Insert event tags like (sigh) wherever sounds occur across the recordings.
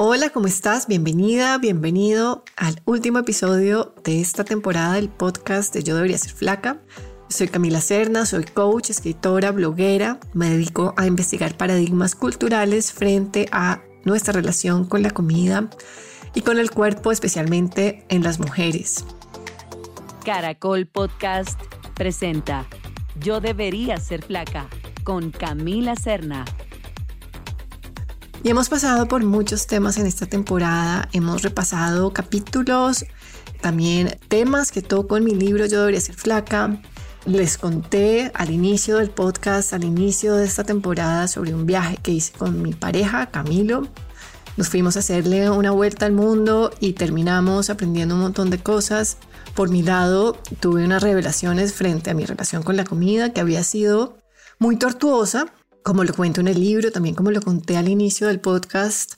Hola, ¿cómo estás? Bienvenida, bienvenido al último episodio de esta temporada del podcast de Yo debería ser flaca. Soy Camila Cerna, soy coach, escritora, bloguera. Me dedico a investigar paradigmas culturales frente a nuestra relación con la comida y con el cuerpo, especialmente en las mujeres. Caracol Podcast presenta Yo debería ser flaca con Camila Cerna. Y hemos pasado por muchos temas en esta temporada, hemos repasado capítulos, también temas que toco en mi libro Yo debería ser flaca. Les conté al inicio del podcast, al inicio de esta temporada, sobre un viaje que hice con mi pareja, Camilo. Nos fuimos a hacerle una vuelta al mundo y terminamos aprendiendo un montón de cosas. Por mi lado, tuve unas revelaciones frente a mi relación con la comida que había sido muy tortuosa, como lo cuento en el libro, también como lo conté al inicio del podcast,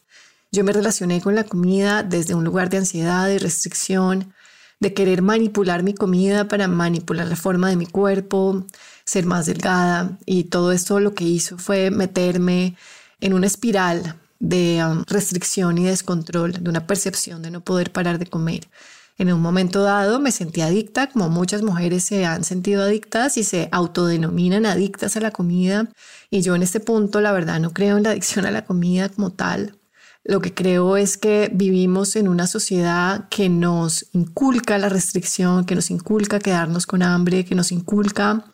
yo me relacioné con la comida desde un lugar de ansiedad y restricción, de querer manipular mi comida para manipular la forma de mi cuerpo, ser más delgada y todo esto lo que hizo fue meterme en una espiral de um, restricción y descontrol, de una percepción de no poder parar de comer. En un momento dado me sentí adicta, como muchas mujeres se han sentido adictas y se autodenominan adictas a la comida. Y yo en este punto, la verdad, no creo en la adicción a la comida como tal. Lo que creo es que vivimos en una sociedad que nos inculca la restricción, que nos inculca quedarnos con hambre, que nos inculca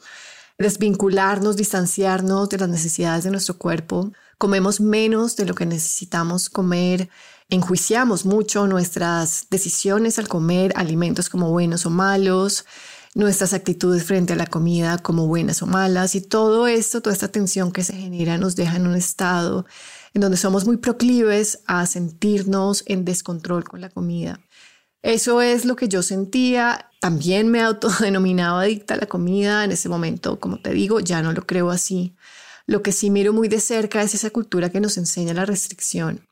desvincularnos, distanciarnos de las necesidades de nuestro cuerpo. Comemos menos de lo que necesitamos comer enjuiciamos mucho nuestras decisiones al comer alimentos como buenos o malos, nuestras actitudes frente a la comida como buenas o malas y todo esto, toda esta tensión que se genera nos deja en un estado en donde somos muy proclives a sentirnos en descontrol con la comida. Eso es lo que yo sentía. También me autodenominaba adicta a la comida. En ese momento, como te digo, ya no lo creo así. Lo que sí miro muy de cerca es esa cultura que nos enseña la restricción.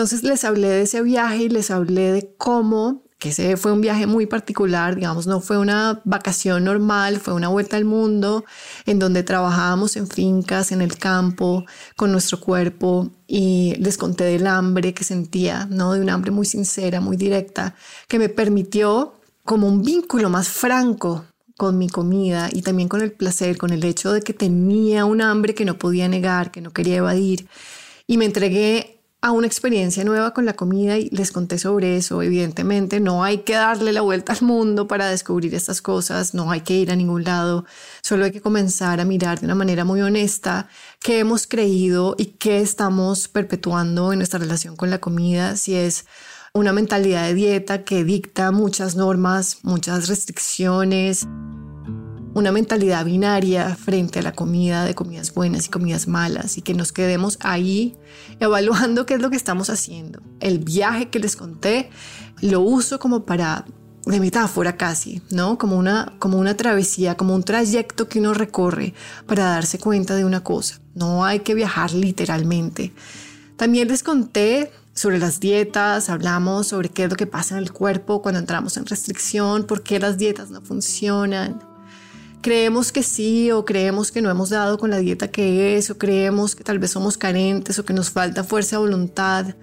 Entonces les hablé de ese viaje y les hablé de cómo, que ese fue un viaje muy particular, digamos, no fue una vacación normal, fue una vuelta al mundo en donde trabajábamos en fincas, en el campo, con nuestro cuerpo y les conté del hambre que sentía, ¿no? De un hambre muy sincera, muy directa, que me permitió como un vínculo más franco con mi comida y también con el placer, con el hecho de que tenía un hambre que no podía negar, que no quería evadir. Y me entregué a una experiencia nueva con la comida y les conté sobre eso. Evidentemente, no hay que darle la vuelta al mundo para descubrir estas cosas, no hay que ir a ningún lado, solo hay que comenzar a mirar de una manera muy honesta qué hemos creído y qué estamos perpetuando en nuestra relación con la comida, si es una mentalidad de dieta que dicta muchas normas, muchas restricciones, una mentalidad binaria frente a la comida de comidas buenas y comidas malas y que nos quedemos ahí evaluando qué es lo que estamos haciendo. El viaje que les conté lo uso como para de metáfora casi, ¿no? Como una, como una travesía, como un trayecto que uno recorre para darse cuenta de una cosa. No hay que viajar literalmente. También les conté sobre las dietas, hablamos sobre qué es lo que pasa en el cuerpo cuando entramos en restricción, por qué las dietas no funcionan. Creemos que sí o creemos que no hemos dado con la dieta que es o creemos que tal vez somos carentes o que nos falta fuerza de voluntad,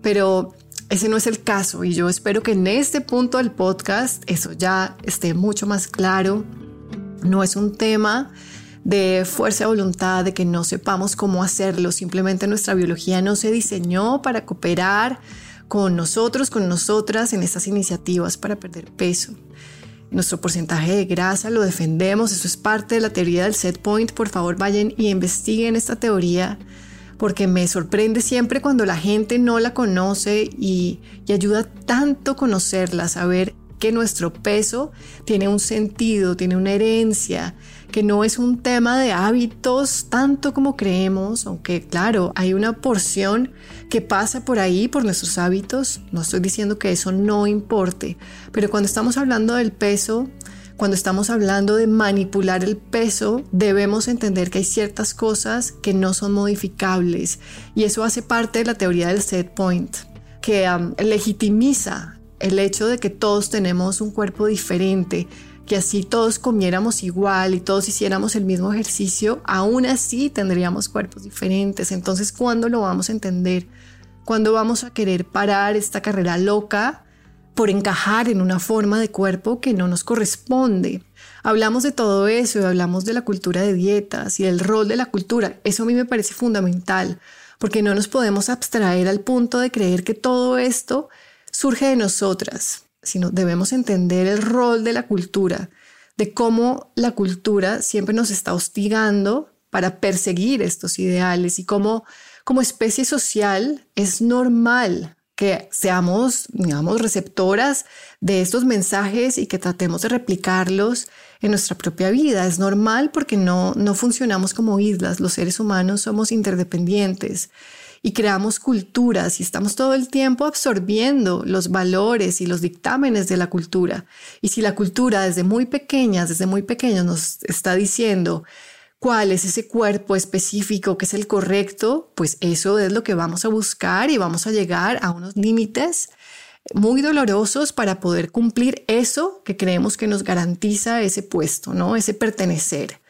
pero ese no es el caso y yo espero que en este punto del podcast eso ya esté mucho más claro. No es un tema de fuerza de voluntad, de que no sepamos cómo hacerlo. Simplemente nuestra biología no se diseñó para cooperar con nosotros, con nosotras en estas iniciativas para perder peso. Nuestro porcentaje de grasa lo defendemos, eso es parte de la teoría del set point. Por favor, vayan y investiguen esta teoría porque me sorprende siempre cuando la gente no la conoce y, y ayuda tanto conocerla, saber que nuestro peso tiene un sentido, tiene una herencia, que no es un tema de hábitos tanto como creemos, aunque claro, hay una porción que pasa por ahí, por nuestros hábitos. No estoy diciendo que eso no importe, pero cuando estamos hablando del peso, cuando estamos hablando de manipular el peso, debemos entender que hay ciertas cosas que no son modificables y eso hace parte de la teoría del set point, que legitimiza el hecho de que todos tenemos un cuerpo diferente, que así todos comiéramos igual y todos hiciéramos el mismo ejercicio, aún así tendríamos cuerpos diferentes. Entonces, ¿cuándo lo vamos a entender? ¿Cuándo vamos a querer parar esta carrera loca por encajar en una forma de cuerpo que no nos corresponde? Hablamos de todo eso y hablamos de la cultura de dietas y del rol de la cultura. Eso a mí me parece fundamental porque no nos podemos abstraer al punto de creer que todo esto surge de nosotras, sino debemos entender el rol de la cultura, de cómo la cultura siempre nos está hostigando para perseguir estos ideales y cómo como especie social es normal que seamos, digamos, receptoras de estos mensajes y que tratemos de replicarlos en nuestra propia vida. Es normal porque no, no funcionamos como islas. Los seres humanos somos interdependientes y creamos culturas y estamos todo el tiempo absorbiendo los valores y los dictámenes de la cultura. Y si la cultura desde muy pequeñas, desde muy pequeños nos está diciendo cuál es ese cuerpo específico que es el correcto, pues eso es lo que vamos a buscar y vamos a llegar a unos límites muy dolorosos para poder cumplir eso que creemos que nos garantiza ese puesto, ¿no? Ese pertenecer.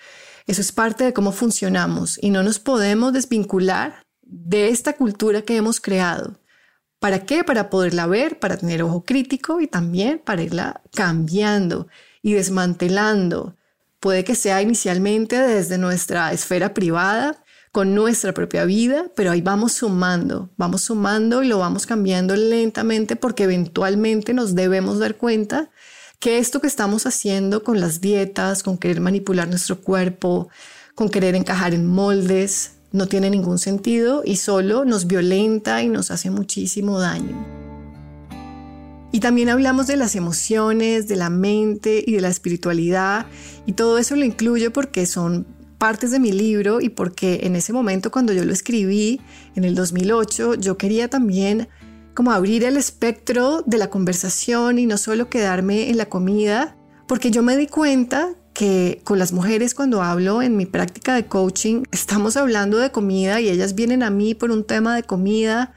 Eso es parte de cómo funcionamos y no nos podemos desvincular de esta cultura que hemos creado. ¿Para qué? Para poderla ver, para tener ojo crítico y también para irla cambiando y desmantelando Puede que sea inicialmente desde nuestra esfera privada, con nuestra propia vida, pero ahí vamos sumando, vamos sumando y lo vamos cambiando lentamente porque eventualmente nos debemos dar cuenta que esto que estamos haciendo con las dietas, con querer manipular nuestro cuerpo, con querer encajar en moldes, no tiene ningún sentido y solo nos violenta y nos hace muchísimo daño. Y también hablamos de las emociones, de la mente y de la espiritualidad. Y todo eso lo incluyo porque son partes de mi libro y porque en ese momento cuando yo lo escribí, en el 2008, yo quería también como abrir el espectro de la conversación y no solo quedarme en la comida, porque yo me di cuenta que con las mujeres cuando hablo en mi práctica de coaching, estamos hablando de comida y ellas vienen a mí por un tema de comida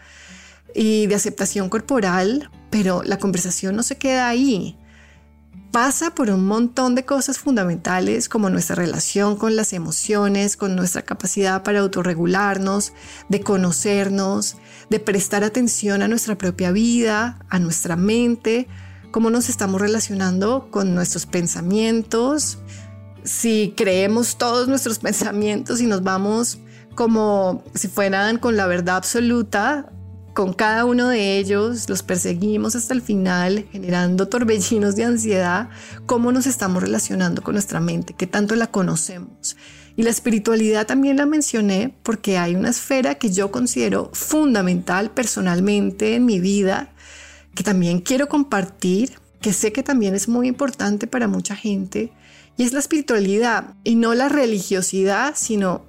y de aceptación corporal, pero la conversación no se queda ahí. Pasa por un montón de cosas fundamentales como nuestra relación con las emociones, con nuestra capacidad para autorregularnos, de conocernos, de prestar atención a nuestra propia vida, a nuestra mente, cómo nos estamos relacionando con nuestros pensamientos, si creemos todos nuestros pensamientos y nos vamos como si fueran con la verdad absoluta con cada uno de ellos, los perseguimos hasta el final, generando torbellinos de ansiedad, cómo nos estamos relacionando con nuestra mente, qué tanto la conocemos. Y la espiritualidad también la mencioné porque hay una esfera que yo considero fundamental personalmente en mi vida, que también quiero compartir, que sé que también es muy importante para mucha gente, y es la espiritualidad, y no la religiosidad, sino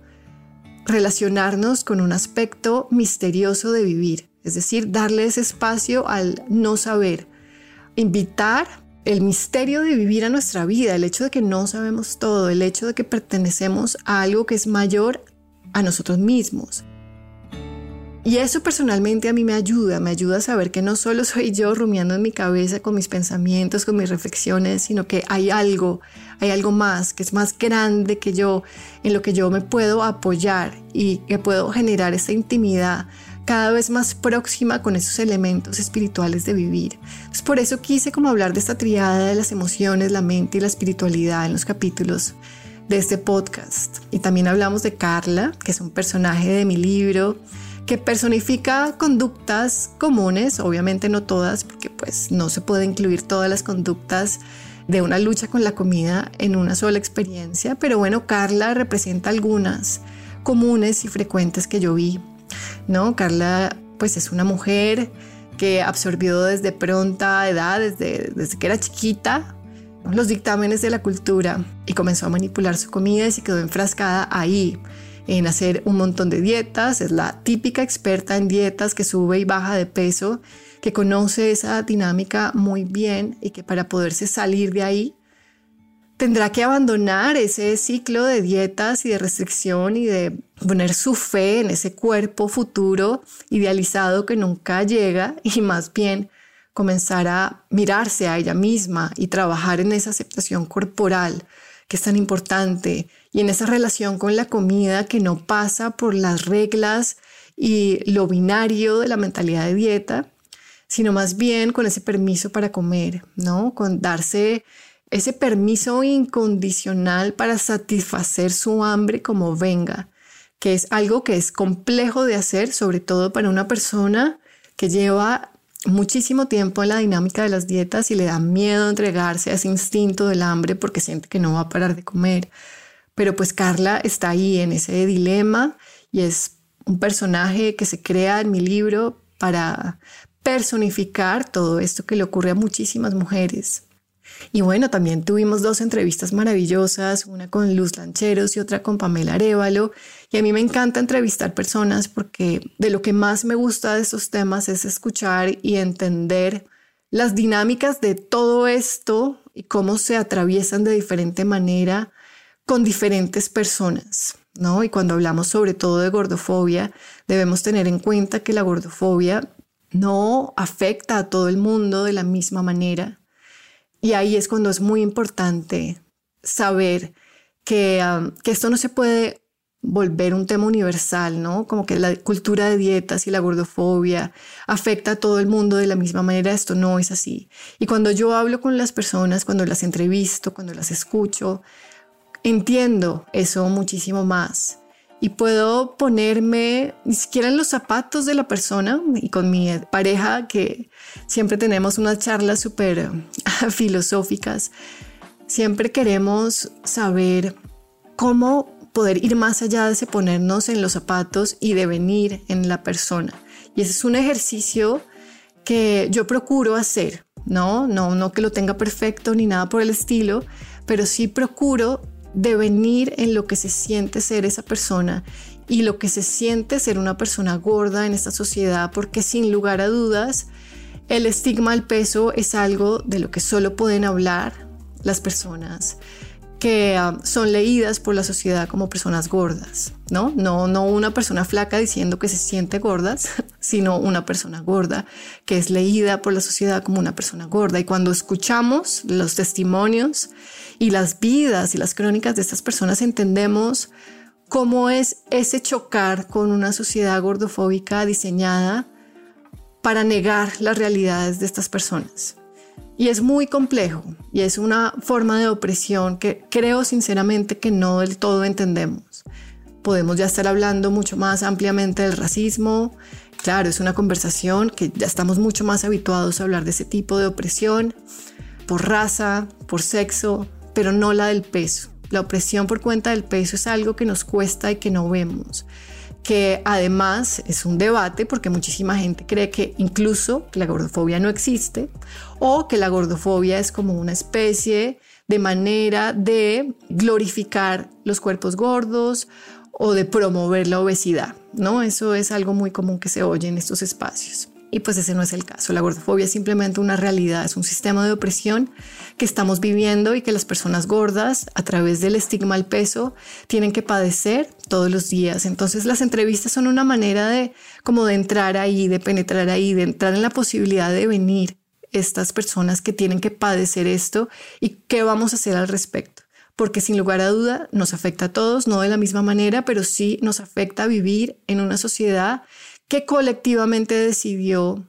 relacionarnos con un aspecto misterioso de vivir es decir, darle ese espacio al no saber, invitar el misterio de vivir a nuestra vida, el hecho de que no sabemos todo, el hecho de que pertenecemos a algo que es mayor a nosotros mismos. Y eso personalmente a mí me ayuda, me ayuda a saber que no solo (laughs) soy yo rumiando en mi cabeza con mis pensamientos, con mis reflexiones, sino que hay algo, hay algo más, que es más grande que yo, en lo que yo me puedo apoyar y que puedo generar esta intimidad cada vez más próxima con esos elementos espirituales de vivir. Es por eso quise como hablar de esta triada de las emociones, la mente y la espiritualidad en los capítulos de este podcast. Y también hablamos de Carla, que es un personaje de mi libro que personifica conductas comunes, obviamente no todas, porque pues no se puede incluir todas las conductas de una lucha con la comida en una sola experiencia, pero bueno, Carla representa algunas comunes y frecuentes que yo vi ¿no? Carla pues es una mujer que absorbió desde pronta edad, desde, desde que era chiquita, los dictámenes de la cultura y comenzó a manipular su comida y se quedó enfrascada ahí en hacer un montón de dietas. Es la típica experta en dietas que sube y baja de peso, que conoce esa dinámica muy bien y que para poderse salir de ahí tendrá que abandonar ese ciclo de dietas y de restricción y de poner su fe en ese cuerpo futuro idealizado que nunca llega y más bien comenzar a mirarse a ella misma y trabajar en esa aceptación corporal que es tan importante y en esa relación con la comida que no pasa por las reglas y lo binario de la mentalidad de dieta, sino más bien con ese permiso para comer, ¿no? Con darse ese permiso incondicional para satisfacer su hambre como venga, que es algo que es complejo de hacer, sobre todo para una persona que lleva muchísimo tiempo en la dinámica de las dietas y le da miedo entregarse a ese instinto del hambre porque siente que no va a parar de comer. Pero pues Carla está ahí en ese dilema y es un personaje que se crea en mi libro para personificar todo esto que le ocurre a muchísimas mujeres. Y bueno, también tuvimos dos entrevistas maravillosas, una con Luz Lancheros y otra con Pamela Arevalo. Y a mí me encanta entrevistar personas porque de lo que más me gusta de estos temas es escuchar y entender las dinámicas de todo esto y cómo se atraviesan de diferente manera con diferentes personas. ¿No? Y cuando hablamos sobre todo de gordofobia, debemos tener en cuenta que la gordofobia no afecta a todo el mundo de la misma manera y ahí es cuando es muy importante saber que, que esto no se puede volver un tema universal, ¿no? Como que la cultura de dietas y la gordofobia afecta a todo el mundo de la misma manera, esto no es así. Y cuando yo hablo con las personas, cuando las entrevisto, cuando las escucho, entiendo eso muchísimo más y puedo ponerme ni siquiera en los zapatos de la persona y con mi pareja que siempre tenemos unas charlas súper filosóficas, siempre queremos saber cómo poder ir más allá de ponernos en los zapatos y devenir en la persona. Y ese es un ejercicio que yo procuro hacer, ¿no? No, no que lo tenga perfecto ni nada por el estilo, pero sí procuro devenir en lo que se siente ser esa persona y lo que se siente ser una persona gorda en esta sociedad, porque sin lugar a dudas, el estigma al peso es algo de lo que solo pueden hablar las personas que ah, son leídas por la sociedad como personas gordas, ¿no? ¿no? No una persona flaca diciendo que se siente gordas, (laughs) sino una persona gorda que es leída por la sociedad como una persona gorda. Y cuando escuchamos los testimonios y las vidas y las crónicas de estas personas, entendemos cómo es ese chocar con una sociedad gordofóbica diseñada para negar las realidades de estas personas. Y es muy complejo y es una forma de opresión que creo sinceramente que no del todo entendemos. Podemos ya estar hablando mucho más ampliamente del racismo. Claro, es una conversación que ya estamos mucho más habituados a hablar de ese tipo de opresión por raza, por sexo, pero no la del peso. La opresión por cuenta del peso es algo que nos cuesta y que no vemos que además es un debate porque muchísima gente cree que incluso la gordofobia no existe o que la gordofobia es como una especie de manera de glorificar los cuerpos gordos o de promover la obesidad, ¿no? Eso es algo muy común que se oye en estos espacios. Y pues ese no es el caso. La gordofobia es simplemente una realidad, es un sistema de opresión que estamos viviendo y que las personas gordas, a través del estigma al peso, tienen que padecer todos los días. Entonces las entrevistas son una manera de como de entrar ahí, de penetrar ahí, de entrar en la posibilidad de venir estas personas que tienen que padecer esto y qué vamos a hacer al respecto. Porque sin lugar a duda nos afecta a todos, no de la misma manera, pero sí nos afecta vivir en una sociedad que colectivamente decidió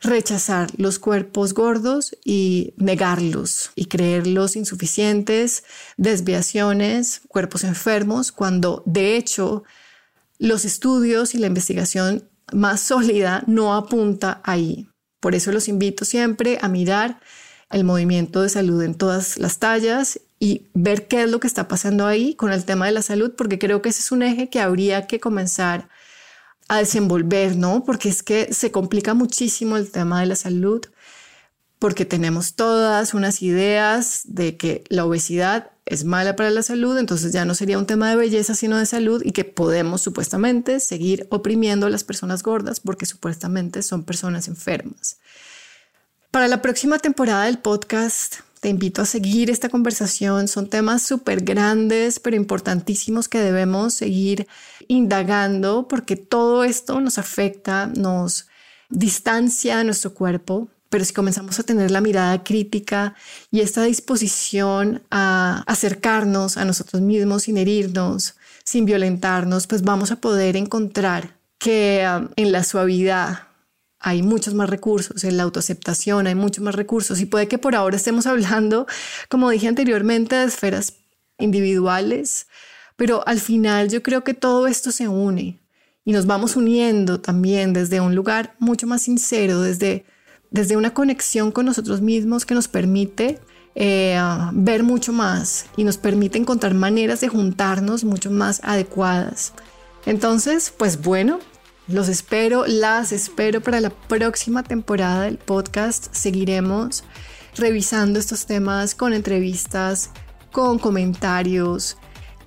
rechazar los cuerpos gordos y negarlos y creerlos insuficientes, desviaciones, cuerpos enfermos, cuando de hecho los estudios y la investigación más sólida no apunta ahí. Por eso los invito siempre a mirar el movimiento de salud en todas las tallas y ver qué es lo que está pasando ahí con el tema de la salud, porque creo que ese es un eje que habría que comenzar a desenvolver, ¿no? Porque es que se complica muchísimo el tema de la salud, porque tenemos todas unas ideas de que la obesidad es mala para la salud, entonces ya no sería un tema de belleza, sino de salud, y que podemos supuestamente seguir oprimiendo a las personas gordas porque supuestamente son personas enfermas. Para la próxima temporada del podcast te invito a seguir esta conversación. Son temas súper grandes, pero importantísimos que debemos seguir indagando porque todo esto nos afecta, nos distancia a nuestro cuerpo. Pero si comenzamos a tener la mirada crítica y esta disposición a acercarnos a nosotros mismos sin herirnos, sin violentarnos, pues vamos a poder encontrar que um, en la suavidad hay muchos más recursos, en la autoaceptación hay muchos más recursos y puede que por ahora estemos hablando, como dije anteriormente, de esferas individuales, pero al final yo creo que todo esto se une y nos vamos uniendo también desde un lugar mucho más sincero, desde, desde una conexión con nosotros mismos que nos permite eh, ver mucho más y nos permite encontrar maneras de juntarnos mucho más adecuadas. Entonces, pues bueno, los espero, las espero para la próxima temporada del podcast. Seguiremos revisando estos temas con entrevistas, con comentarios.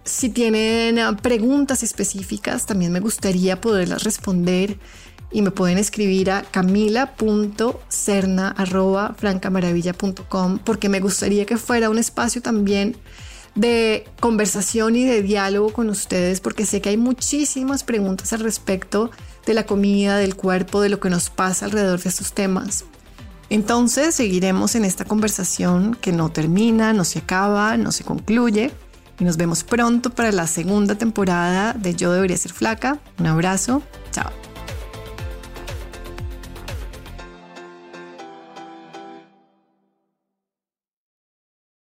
Si tienen preguntas específicas, también me gustaría poderlas responder y me pueden escribir a camila.cerna.francamaravilla.com porque me gustaría que fuera un espacio también de conversación y de diálogo con ustedes porque sé que hay muchísimas preguntas al respecto de la comida, del cuerpo, de lo que nos pasa alrededor de estos temas. Entonces seguiremos en esta conversación que no termina, no se acaba, no se concluye y nos vemos pronto para la segunda temporada de Yo debería ser flaca. Un abrazo, chao.